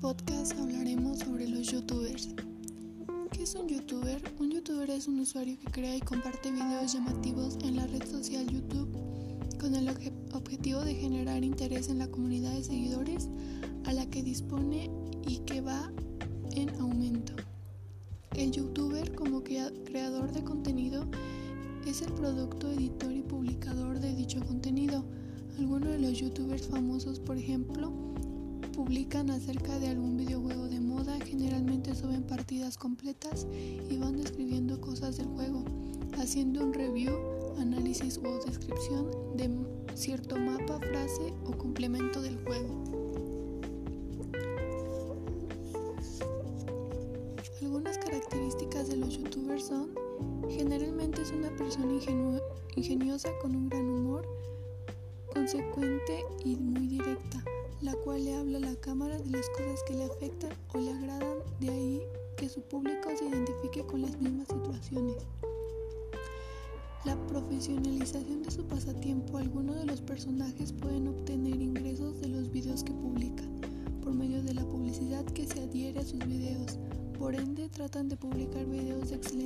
podcast hablaremos sobre los youtubers. ¿Qué es un youtuber? Un youtuber es un usuario que crea y comparte videos llamativos en la red social YouTube con el objetivo de generar interés en la comunidad de seguidores a la que dispone y que va en aumento. El youtuber como creador de contenido es el producto, editor y publicador de dicho contenido. Algunos de los youtubers famosos, por ejemplo, publican acerca de algún videojuego de moda, generalmente suben partidas completas y van describiendo cosas del juego, haciendo un review, análisis o descripción de cierto mapa, frase o complemento del juego. Algunas características de los youtubers son, generalmente es una persona ingeniosa con un gran humor, consecuente y muy directa la cual le habla a la cámara de las cosas que le afectan o le agradan, de ahí que su público se identifique con las mismas situaciones. La profesionalización de su pasatiempo, algunos de los personajes pueden obtener ingresos de los videos que publican por medio de la publicidad que se adhiere a sus videos. Por ende, tratan de publicar videos de excelente